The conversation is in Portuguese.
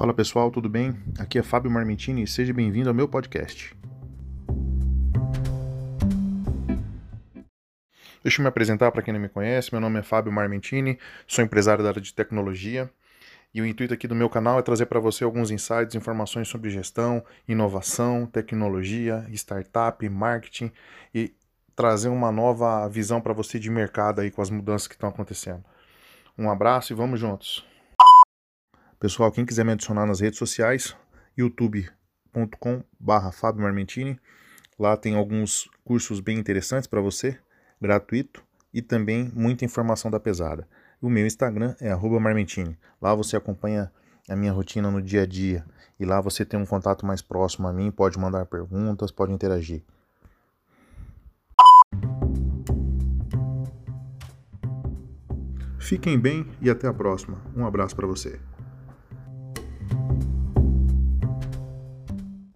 Fala pessoal, tudo bem? Aqui é Fábio Marmentini e seja bem-vindo ao meu podcast. Deixa eu me apresentar para quem não me conhece. Meu nome é Fábio Marmentini, sou empresário da área de tecnologia e o intuito aqui do meu canal é trazer para você alguns insights, informações sobre gestão, inovação, tecnologia, startup, marketing e trazer uma nova visão para você de mercado aí com as mudanças que estão acontecendo. Um abraço e vamos juntos. Pessoal, quem quiser me adicionar nas redes sociais, youtube.com/barra Fábio Marmentini. Lá tem alguns cursos bem interessantes para você, gratuito e também muita informação da pesada. O meu Instagram é @marmentini. Lá você acompanha a minha rotina no dia a dia e lá você tem um contato mais próximo a mim, pode mandar perguntas, pode interagir. Fiquem bem e até a próxima. Um abraço para você.